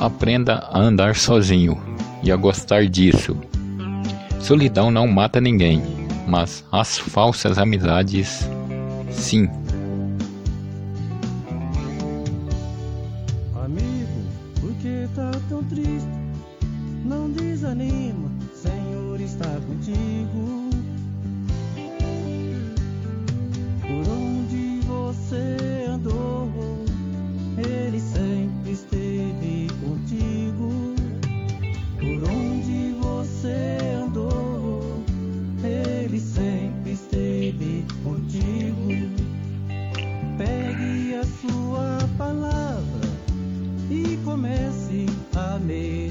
Aprenda a andar sozinho e a gostar disso. Solidão não mata ninguém, mas as falsas amizades, sim. Amigo, por que tá tão triste? Não desanima. comece a me